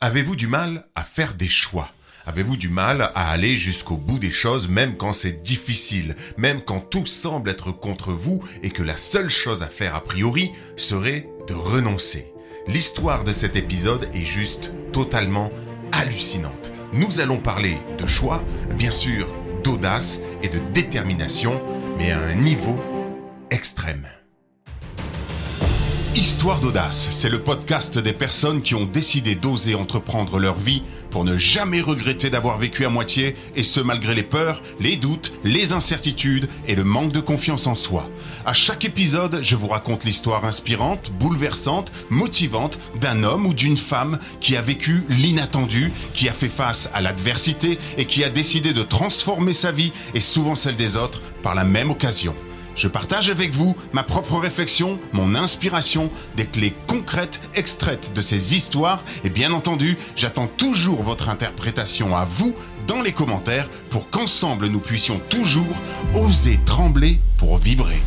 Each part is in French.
Avez-vous du mal à faire des choix? Avez-vous du mal à aller jusqu'au bout des choses même quand c'est difficile, même quand tout semble être contre vous et que la seule chose à faire a priori serait de renoncer? L'histoire de cet épisode est juste totalement hallucinante. Nous allons parler de choix, bien sûr d'audace et de détermination, mais à un niveau extrême. Histoire d'audace, c'est le podcast des personnes qui ont décidé d'oser entreprendre leur vie pour ne jamais regretter d'avoir vécu à moitié, et ce malgré les peurs, les doutes, les incertitudes et le manque de confiance en soi. À chaque épisode, je vous raconte l'histoire inspirante, bouleversante, motivante d'un homme ou d'une femme qui a vécu l'inattendu, qui a fait face à l'adversité et qui a décidé de transformer sa vie et souvent celle des autres par la même occasion. Je partage avec vous ma propre réflexion, mon inspiration, des clés concrètes extraites de ces histoires et bien entendu, j'attends toujours votre interprétation à vous dans les commentaires pour qu'ensemble nous puissions toujours oser trembler pour vibrer.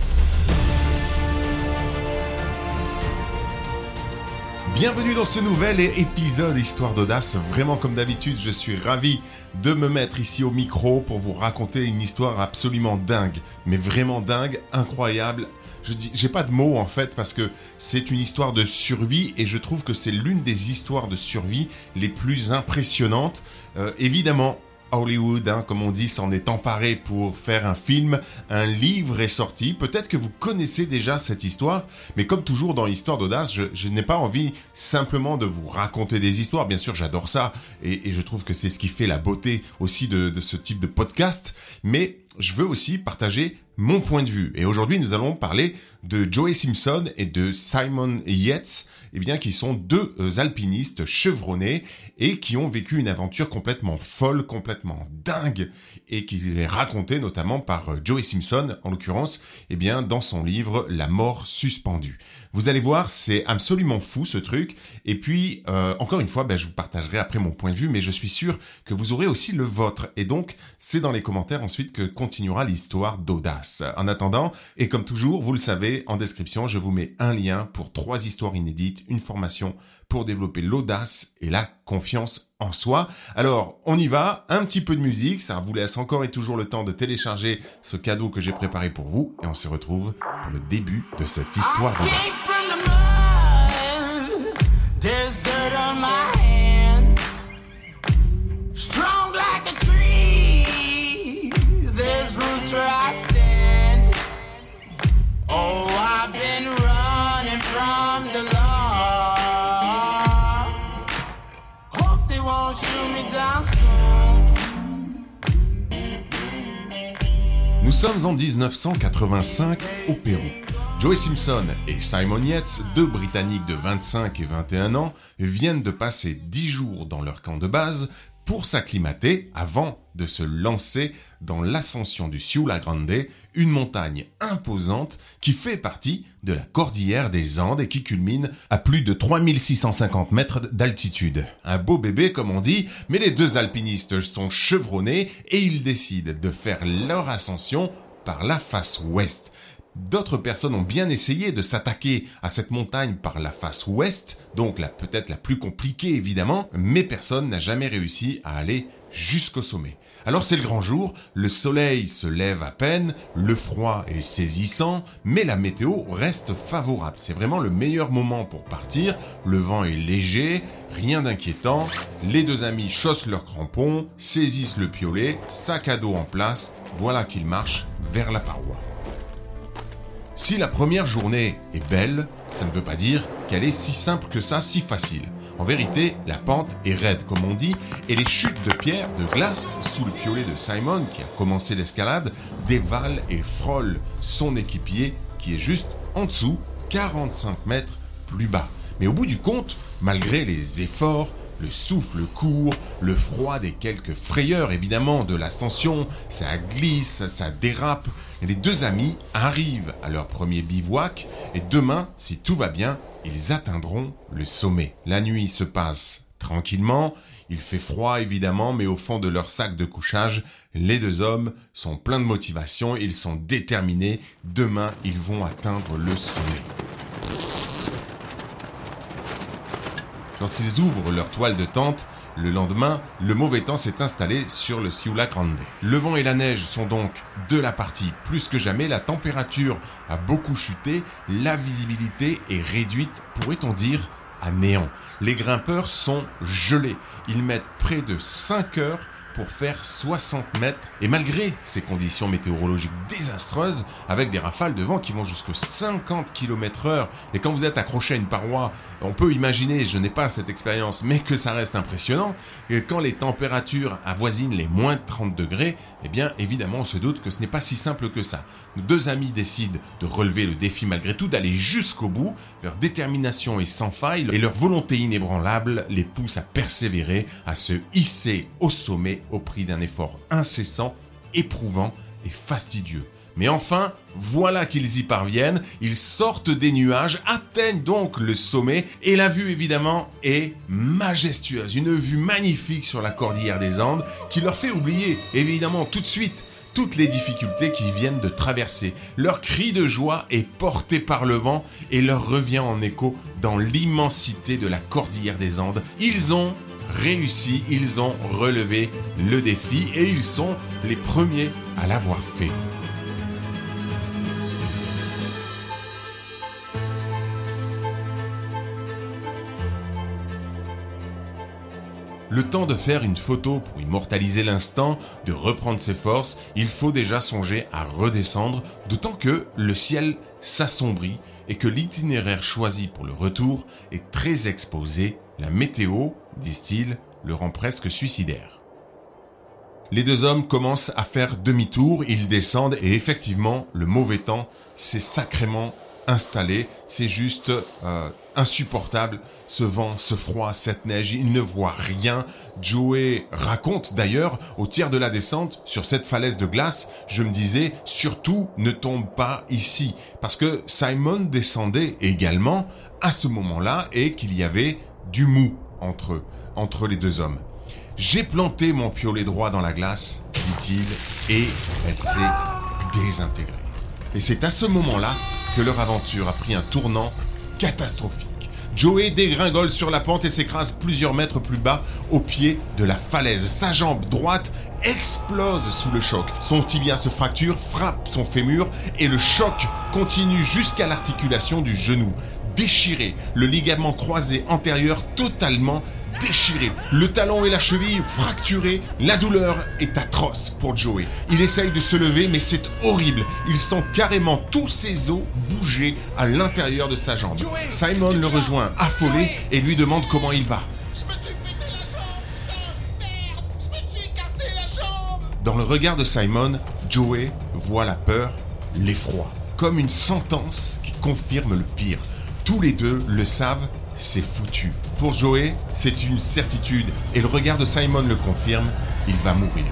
Bienvenue dans ce nouvel épisode Histoire d'audace. Vraiment comme d'habitude, je suis ravi de me mettre ici au micro pour vous raconter une histoire absolument dingue, mais vraiment dingue, incroyable. Je dis, j'ai pas de mots en fait parce que c'est une histoire de survie et je trouve que c'est l'une des histoires de survie les plus impressionnantes. Euh, évidemment, Hollywood, hein, comme on dit, s'en est emparé pour faire un film. Un livre est sorti. Peut-être que vous connaissez déjà cette histoire, mais comme toujours dans l'histoire d'audace, je, n'ai pas envie simplement de vous raconter des histoires. Bien sûr, j'adore ça et, je trouve que c'est ce qui fait la beauté aussi de, de ce type de podcast. Mais je veux aussi partager mon point de vue. Et aujourd'hui, nous allons parler de Joey Simpson et de Simon Yates, eh bien, qui sont deux euh, alpinistes chevronnés et qui ont vécu une aventure complètement folle, complètement dingue, et qui est racontée notamment par euh, Joey Simpson, en l'occurrence, eh bien, dans son livre La mort suspendue. Vous allez voir, c'est absolument fou ce truc. Et puis, euh, encore une fois, ben, je vous partagerai après mon point de vue, mais je suis sûr que vous aurez aussi le vôtre. Et donc, c'est dans les commentaires ensuite que continuera l'histoire d'audace. En attendant, et comme toujours, vous le savez, en description, je vous mets un lien pour trois histoires inédites, une formation pour développer l'audace et la confiance en soi. Alors, on y va, un petit peu de musique, ça vous laisse encore et toujours le temps de télécharger ce cadeau que j'ai préparé pour vous, et on se retrouve pour le début de cette histoire sommes en 1985 au Pérou. Joey Simpson et Simon Yates, deux Britanniques de 25 et 21 ans, viennent de passer 10 jours dans leur camp de base pour s'acclimater avant de se lancer dans l'ascension du Ciula Grande, une montagne imposante qui fait partie de la cordillère des Andes et qui culmine à plus de 3650 mètres d'altitude. Un beau bébé comme on dit, mais les deux alpinistes sont chevronnés et ils décident de faire leur ascension par la face ouest. D'autres personnes ont bien essayé de s'attaquer à cette montagne par la face ouest, donc la peut-être la plus compliquée évidemment, mais personne n'a jamais réussi à aller jusqu'au sommet. Alors c'est le grand jour, le soleil se lève à peine, le froid est saisissant, mais la météo reste favorable. C'est vraiment le meilleur moment pour partir, le vent est léger, rien d'inquiétant, les deux amis chaussent leurs crampons, saisissent le piolet, sac à dos en place, voilà qu'ils marchent vers la paroi. Si la première journée est belle, ça ne veut pas dire qu'elle est si simple que ça, si facile. En vérité, la pente est raide, comme on dit, et les chutes de pierre, de glace, sous le piolet de Simon, qui a commencé l'escalade, dévalent et frôlent son équipier, qui est juste en dessous, 45 mètres plus bas. Mais au bout du compte, malgré les efforts, le souffle court, le froid des quelques frayeurs évidemment de l'ascension, ça glisse, ça dérape. les deux amis arrivent à leur premier bivouac et demain, si tout va bien, ils atteindront le sommet. La nuit se passe tranquillement, il fait froid évidemment, mais au fond de leur sac de couchage, les deux hommes sont pleins de motivation, ils sont déterminés, demain ils vont atteindre le sommet. Lorsqu'ils ouvrent leur toile de tente, le lendemain, le mauvais temps s'est installé sur le Ciula Grande. Le vent et la neige sont donc de la partie plus que jamais, la température a beaucoup chuté, la visibilité est réduite, pourrait-on dire, à néant. Les grimpeurs sont gelés. Ils mettent près de 5 heures pour faire 60 mètres. Et malgré ces conditions météorologiques désastreuses, avec des rafales de vent qui vont jusqu'à 50 km heure, et quand vous êtes accroché à une paroi, on peut imaginer, je n'ai pas cette expérience, mais que ça reste impressionnant, et quand les températures avoisinent les moins 30 degrés, eh bien évidemment on se doute que ce n'est pas si simple que ça. Nos deux amis décident de relever le défi malgré tout, d'aller jusqu'au bout, leur détermination est sans faille, et leur volonté inébranlable les pousse à persévérer, à se hisser au sommet au prix d'un effort incessant, éprouvant et fastidieux. Mais enfin, voilà qu'ils y parviennent, ils sortent des nuages, atteignent donc le sommet, et la vue évidemment est majestueuse, une vue magnifique sur la cordillère des Andes, qui leur fait oublier évidemment tout de suite toutes les difficultés qu'ils viennent de traverser. Leur cri de joie est porté par le vent et leur revient en écho dans l'immensité de la cordillère des Andes. Ils ont réussi, ils ont relevé le défi et ils sont les premiers à l'avoir fait. Le temps de faire une photo pour immortaliser l'instant, de reprendre ses forces, il faut déjà songer à redescendre, d'autant que le ciel s'assombrit et que l'itinéraire choisi pour le retour est très exposé, la météo, disent-ils, le rend presque suicidaire. Les deux hommes commencent à faire demi-tour, ils descendent et effectivement, le mauvais temps s'est sacrément installé. C'est juste euh, insupportable, ce vent, ce froid, cette neige, ils ne voient rien. Joey raconte d'ailleurs, au tiers de la descente, sur cette falaise de glace, je me disais, surtout ne tombe pas ici. Parce que Simon descendait également à ce moment-là et qu'il y avait du mou entre eux, entre les deux hommes. J'ai planté mon piolet droit dans la glace, dit-il, et elle s'est désintégrée. Et c'est à ce moment-là que leur aventure a pris un tournant catastrophique. Joey dégringole sur la pente et s'écrase plusieurs mètres plus bas au pied de la falaise. Sa jambe droite explose sous le choc. Son tibia se fracture, frappe son fémur et le choc continue jusqu'à l'articulation du genou. Déchiré, le ligament croisé antérieur totalement déchiré, le talon et la cheville fracturés, la douleur est atroce pour Joey. Il essaye de se lever mais c'est horrible, il sent carrément tous ses os bouger à l'intérieur de sa jambe. Simon le rejoint affolé et lui demande comment il va. Dans le regard de Simon, Joey voit la peur, l'effroi, comme une sentence qui confirme le pire. Tous les deux le savent c'est foutu. Pour Joey, c'est une certitude et le regard de Simon le confirme, il va mourir.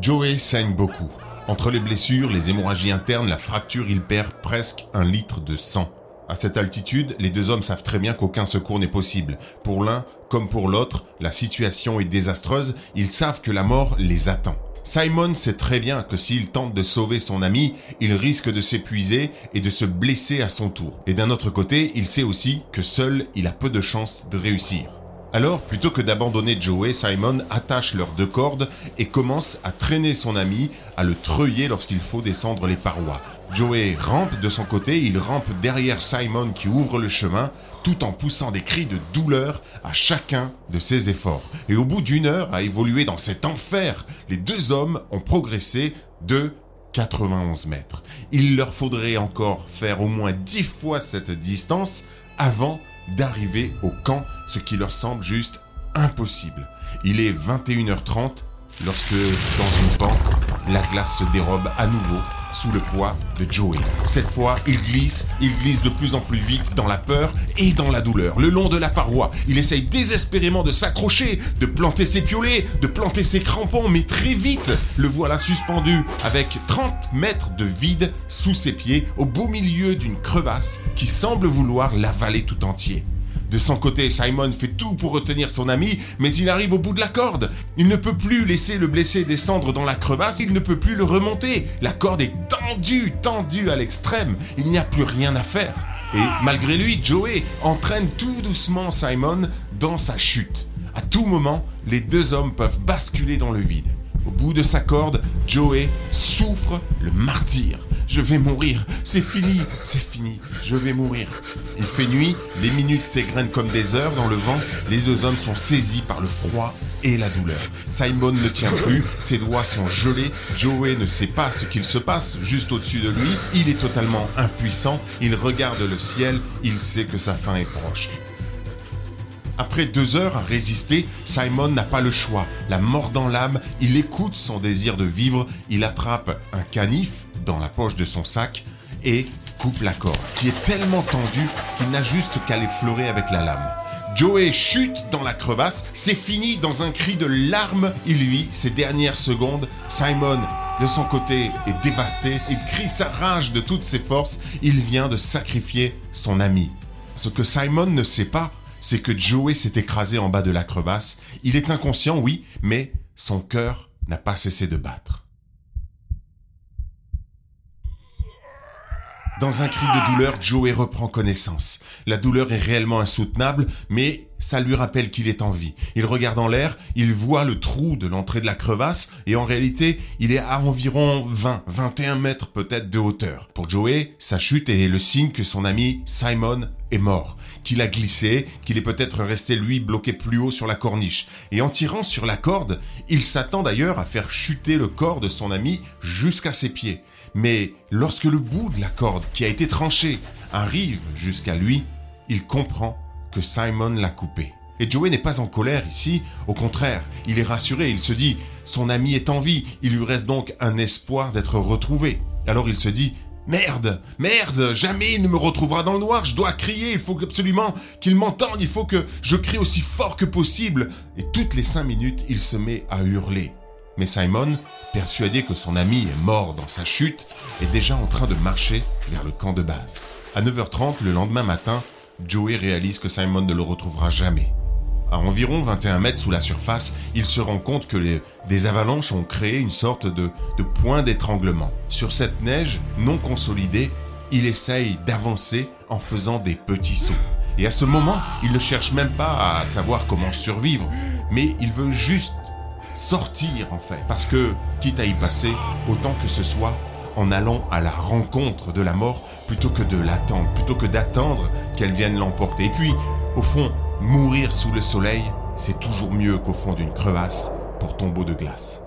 Joey saigne beaucoup. Entre les blessures, les hémorragies internes, la fracture, il perd presque un litre de sang. À cette altitude, les deux hommes savent très bien qu'aucun secours n'est possible. Pour l'un comme pour l'autre, la situation est désastreuse, ils savent que la mort les attend. Simon sait très bien que s'il tente de sauver son ami, il risque de s'épuiser et de se blesser à son tour. Et d'un autre côté, il sait aussi que seul il a peu de chances de réussir. Alors, plutôt que d'abandonner Joey, Simon attache leurs deux cordes et commence à traîner son ami, à le treuiller lorsqu'il faut descendre les parois. Joey rampe de son côté, il rampe derrière Simon qui ouvre le chemin, tout en poussant des cris de douleur à chacun de ses efforts. Et au bout d'une heure à évoluer dans cet enfer, les deux hommes ont progressé de 91 mètres. Il leur faudrait encore faire au moins 10 fois cette distance avant d'arriver au camp, ce qui leur semble juste impossible. Il est 21h30 lorsque, dans une pente, la glace se dérobe à nouveau sous le poids de Joey. Cette fois, il glisse, il glisse de plus en plus vite dans la peur et dans la douleur. Le long de la paroi, il essaye désespérément de s'accrocher, de planter ses piolets, de planter ses crampons, mais très vite, le voilà suspendu avec 30 mètres de vide sous ses pieds au beau milieu d'une crevasse qui semble vouloir l'avaler tout entier. De son côté, Simon fait tout pour retenir son ami, mais il arrive au bout de la corde. Il ne peut plus laisser le blessé descendre dans la crevasse, il ne peut plus le remonter. La corde est tendue, tendue à l'extrême. Il n'y a plus rien à faire. Et malgré lui, Joey entraîne tout doucement Simon dans sa chute. À tout moment, les deux hommes peuvent basculer dans le vide. Au bout de sa corde, Joey souffre le martyr. Je vais mourir, c'est fini, c'est fini, je vais mourir. Il fait nuit, les minutes s'égrènent comme des heures dans le vent, les deux hommes sont saisis par le froid et la douleur. Simon ne tient plus, ses doigts sont gelés, Joey ne sait pas ce qu'il se passe. Juste au-dessus de lui, il est totalement impuissant, il regarde le ciel, il sait que sa fin est proche. Après deux heures à résister, Simon n'a pas le choix. La mort dans l'âme, il écoute son désir de vivre, il attrape un canif dans la poche de son sac et coupe la corde, qui est tellement tendue qu'il n'a juste qu'à l'effleurer avec la lame. Joey chute dans la crevasse, c'est fini dans un cri de larmes, il vit ses dernières secondes. Simon, de son côté, est dévasté, il crie sa rage de toutes ses forces, il vient de sacrifier son ami. Ce que Simon ne sait pas, c'est que Joey s'est écrasé en bas de la crevasse. Il est inconscient, oui, mais son cœur n'a pas cessé de battre. Dans un cri de douleur, Joey reprend connaissance. La douleur est réellement insoutenable, mais ça lui rappelle qu'il est en vie. Il regarde en l'air, il voit le trou de l'entrée de la crevasse, et en réalité, il est à environ 20, 21 mètres peut-être de hauteur. Pour Joey, sa chute est le signe que son ami Simon est mort, qu'il a glissé, qu'il est peut-être resté lui bloqué plus haut sur la corniche. Et en tirant sur la corde, il s'attend d'ailleurs à faire chuter le corps de son ami jusqu'à ses pieds. Mais lorsque le bout de la corde qui a été tranché arrive jusqu'à lui, il comprend que Simon l'a coupé. Et Joey n'est pas en colère ici, au contraire, il est rassuré, il se dit, son ami est en vie, il lui reste donc un espoir d'être retrouvé. Alors il se dit, Merde, merde, jamais il ne me retrouvera dans le noir, je dois crier, il faut absolument qu'il m'entende, il faut que je crie aussi fort que possible. Et toutes les cinq minutes, il se met à hurler. Mais Simon, persuadé que son ami est mort dans sa chute, est déjà en train de marcher vers le camp de base. À 9h30 le lendemain matin, Joey réalise que Simon ne le retrouvera jamais. À environ 21 mètres sous la surface, il se rend compte que des avalanches ont créé une sorte de, de point d'étranglement. Sur cette neige non consolidée, il essaye d'avancer en faisant des petits sauts. Et à ce moment, il ne cherche même pas à savoir comment survivre, mais il veut juste sortir en fait. Parce que, quitte à y passer, autant que ce soit en allant à la rencontre de la mort plutôt que de l'attendre, plutôt que d'attendre qu'elle vienne l'emporter. Et puis, au fond, mourir sous le soleil, c'est toujours mieux qu'au fond d'une crevasse pour tombeau de glace.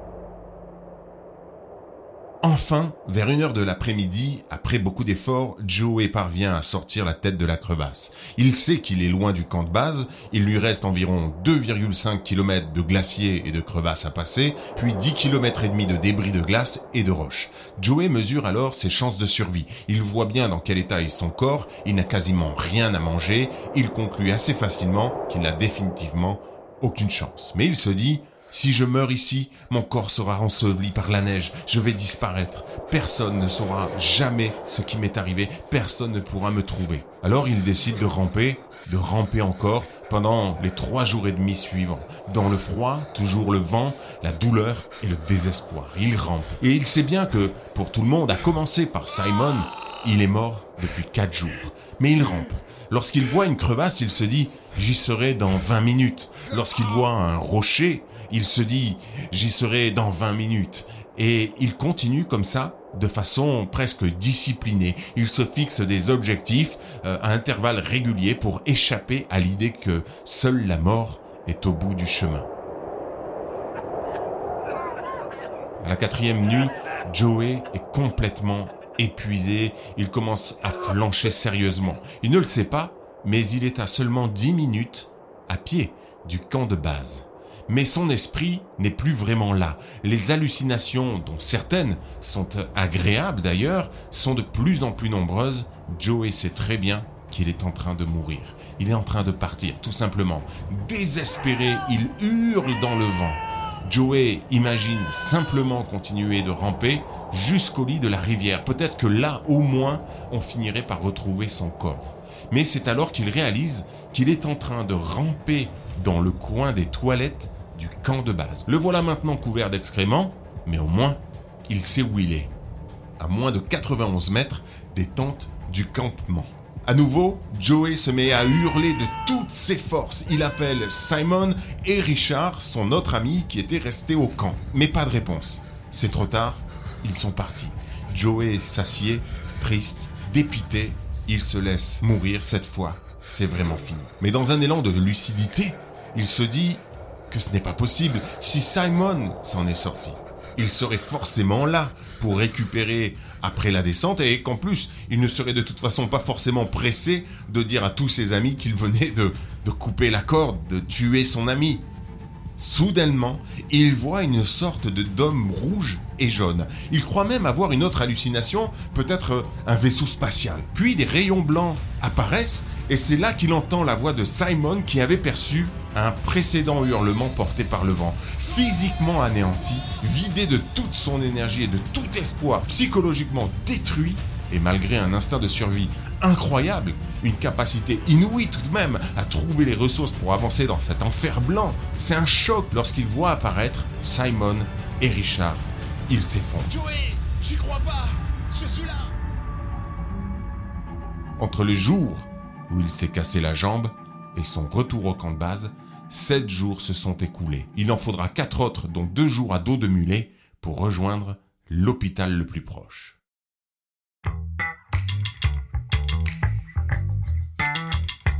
Enfin, vers une heure de l'après-midi, après beaucoup d'efforts, Joey parvient à sortir la tête de la crevasse. Il sait qu'il est loin du camp de base, il lui reste environ 2,5 km de glacier et de crevasse à passer, puis 10 km et demi de débris de glace et de roches. Joey mesure alors ses chances de survie. Il voit bien dans quel état est son corps, il n'a quasiment rien à manger, il conclut assez facilement qu'il n'a définitivement aucune chance. Mais il se dit, si je meurs ici, mon corps sera enseveli par la neige, je vais disparaître. Personne ne saura jamais ce qui m'est arrivé, personne ne pourra me trouver. Alors il décide de ramper, de ramper encore pendant les trois jours et demi suivants. Dans le froid, toujours le vent, la douleur et le désespoir. Il rampe. Et il sait bien que, pour tout le monde, à commencer par Simon, il est mort depuis quatre jours. Mais il rampe. Lorsqu'il voit une crevasse, il se dit, j'y serai dans vingt minutes. Lorsqu'il voit un rocher, il se dit j'y serai dans 20 minutes. Et il continue comme ça de façon presque disciplinée. Il se fixe des objectifs euh, à intervalles réguliers pour échapper à l'idée que seule la mort est au bout du chemin. À la quatrième nuit, Joey est complètement épuisé, il commence à flancher sérieusement. Il ne le sait pas, mais il est à seulement 10 minutes à pied du camp de base mais son esprit n'est plus vraiment là. Les hallucinations, dont certaines sont agréables d'ailleurs, sont de plus en plus nombreuses. Joey sait très bien qu'il est en train de mourir. Il est en train de partir, tout simplement. Désespéré, il hurle dans le vent. Joey imagine simplement continuer de ramper jusqu'au lit de la rivière. Peut-être que là, au moins, on finirait par retrouver son corps. Mais c'est alors qu'il réalise qu'il est en train de ramper dans le coin des toilettes du camp de base. Le voilà maintenant couvert d'excréments, mais au moins, il sait où il est. À moins de 91 mètres des tentes du campement. À nouveau, Joey se met à hurler de toutes ses forces. Il appelle Simon et Richard, son autre ami qui était resté au camp. Mais pas de réponse. C'est trop tard, ils sont partis. Joey s'assied, triste, dépité. Il se laisse mourir cette fois. C'est vraiment fini. Mais dans un élan de lucidité, il se dit que ce n'est pas possible si Simon s'en est sorti il serait forcément là pour récupérer après la descente et qu'en plus, il ne serait de toute façon pas forcément pressé de dire à tous ses amis qu'il venait de, couper la corde, de tuer son ami. Soudainement, il voit une sorte de dôme rouge et jaune. Il croit même avoir une autre hallucination, peut-être un vaisseau spatial. Puis des rayons blancs apparaissent et c'est là qu'il entend la voix de Simon qui avait perçu un précédent hurlement porté par le vent. Physiquement anéanti, vidé de toute son énergie et de tout espoir, psychologiquement détruit, et malgré un instinct de survie incroyable, une capacité inouïe tout de même à trouver les ressources pour avancer dans cet enfer blanc, c'est un choc lorsqu'il voit apparaître Simon et Richard. Il s'effondre. Joey, j'y crois pas, je suis là. Entre le jour où il s'est cassé la jambe et son retour au camp de base, sept jours se sont écoulés. Il en faudra quatre autres, dont deux jours à dos de mulet, pour rejoindre l'hôpital le plus proche.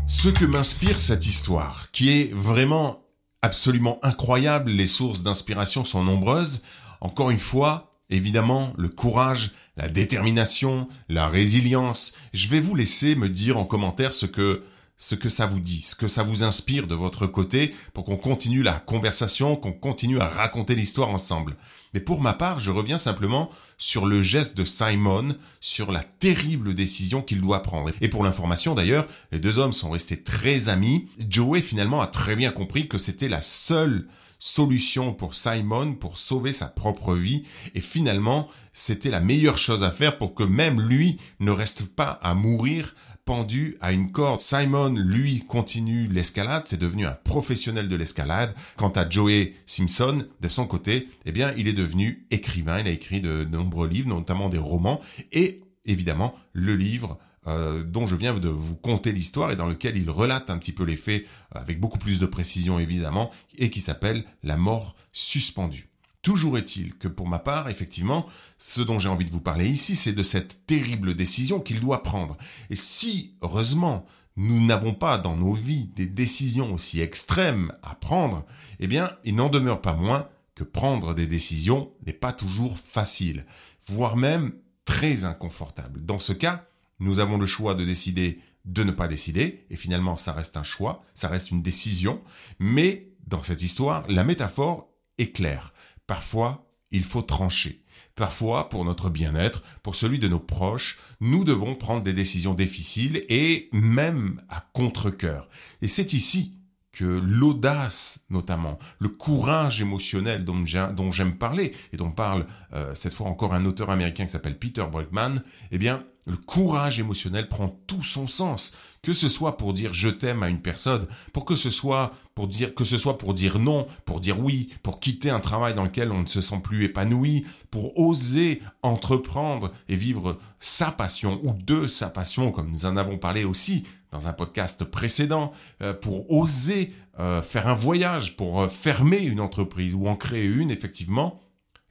Ce que m'inspire cette histoire, qui est vraiment absolument incroyable, les sources d'inspiration sont nombreuses, encore une fois, évidemment, le courage, la détermination, la résilience. Je vais vous laisser me dire en commentaire ce que ce que ça vous dit, ce que ça vous inspire de votre côté pour qu'on continue la conversation, qu'on continue à raconter l'histoire ensemble. Mais pour ma part, je reviens simplement sur le geste de Simon, sur la terrible décision qu'il doit prendre. Et pour l'information d'ailleurs, les deux hommes sont restés très amis. Joey finalement a très bien compris que c'était la seule solution pour Simon pour sauver sa propre vie et finalement c'était la meilleure chose à faire pour que même lui ne reste pas à mourir pendu à une corde. Simon, lui, continue l'escalade, c'est devenu un professionnel de l'escalade. Quant à Joey Simpson, de son côté, eh bien, il est devenu écrivain, il a écrit de nombreux livres, notamment des romans, et évidemment, le livre euh, dont je viens de vous conter l'histoire et dans lequel il relate un petit peu les faits avec beaucoup plus de précision évidemment et qui s'appelle La mort suspendue. Toujours est-il que pour ma part, effectivement, ce dont j'ai envie de vous parler ici, c'est de cette terrible décision qu'il doit prendre. Et si, heureusement, nous n'avons pas dans nos vies des décisions aussi extrêmes à prendre, eh bien, il n'en demeure pas moins que prendre des décisions n'est pas toujours facile, voire même très inconfortable. Dans ce cas, nous avons le choix de décider de ne pas décider, et finalement ça reste un choix, ça reste une décision, mais dans cette histoire, la métaphore est claire. Parfois, il faut trancher. Parfois, pour notre bien-être, pour celui de nos proches, nous devons prendre des décisions difficiles et même à contre-cœur. Et c'est ici que l'audace, notamment, le courage émotionnel dont j'aime parler, et dont parle euh, cette fois encore un auteur américain qui s'appelle Peter Brueggemann, eh bien, le courage émotionnel prend tout son sens, que ce soit pour dire je t'aime à une personne, pour que ce soit pour dire que ce soit pour dire non, pour dire oui, pour quitter un travail dans lequel on ne se sent plus épanoui, pour oser entreprendre et vivre sa passion ou de sa passion comme nous en avons parlé aussi dans un podcast précédent, euh, pour oser euh, faire un voyage, pour euh, fermer une entreprise ou en créer une effectivement,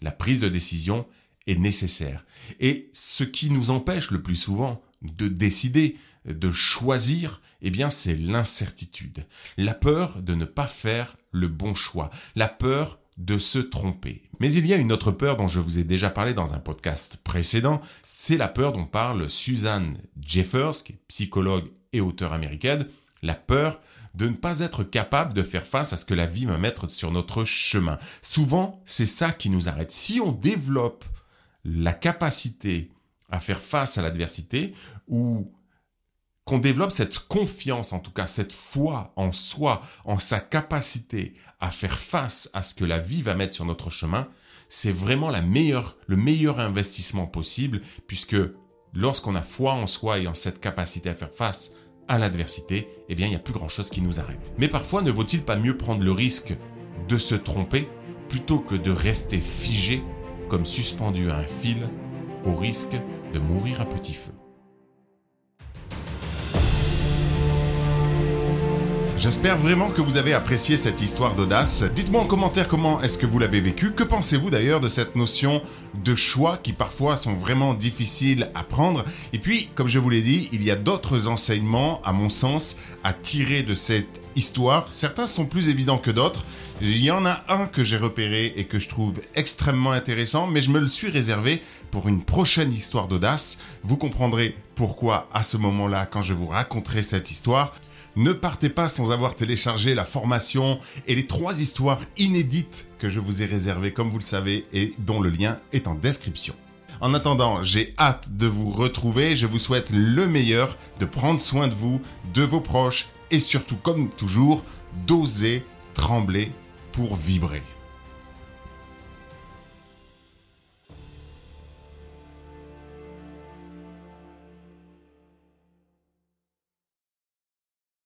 la prise de décision est nécessaire. Et ce qui nous empêche le plus souvent de décider, de choisir, eh bien c'est l'incertitude. La peur de ne pas faire le bon choix. La peur de se tromper. Mais il y a une autre peur dont je vous ai déjà parlé dans un podcast précédent, c'est la peur dont parle Suzanne Jeffers, qui est psychologue et auteure américaine, la peur de ne pas être capable de faire face à ce que la vie va mettre sur notre chemin. Souvent, c'est ça qui nous arrête. Si on développe la capacité à faire face à l'adversité ou qu'on développe cette confiance, en tout cas cette foi en soi, en sa capacité à faire face à ce que la vie va mettre sur notre chemin, c'est vraiment le meilleur investissement possible, puisque lorsqu'on a foi en soi et en cette capacité à faire face à l'adversité, eh bien, il n'y a plus grand chose qui nous arrête. Mais parfois, ne vaut-il pas mieux prendre le risque de se tromper plutôt que de rester figé comme suspendu à un fil au risque de mourir à petit feu? J'espère vraiment que vous avez apprécié cette histoire d'audace. Dites-moi en commentaire comment est-ce que vous l'avez vécu. Que pensez-vous d'ailleurs de cette notion de choix qui parfois sont vraiment difficiles à prendre? Et puis, comme je vous l'ai dit, il y a d'autres enseignements, à mon sens, à tirer de cette histoire. Certains sont plus évidents que d'autres. Il y en a un que j'ai repéré et que je trouve extrêmement intéressant, mais je me le suis réservé pour une prochaine histoire d'audace. Vous comprendrez pourquoi à ce moment-là, quand je vous raconterai cette histoire. Ne partez pas sans avoir téléchargé la formation et les trois histoires inédites que je vous ai réservées, comme vous le savez, et dont le lien est en description. En attendant, j'ai hâte de vous retrouver. Je vous souhaite le meilleur, de prendre soin de vous, de vos proches et surtout, comme toujours, d'oser trembler pour vibrer.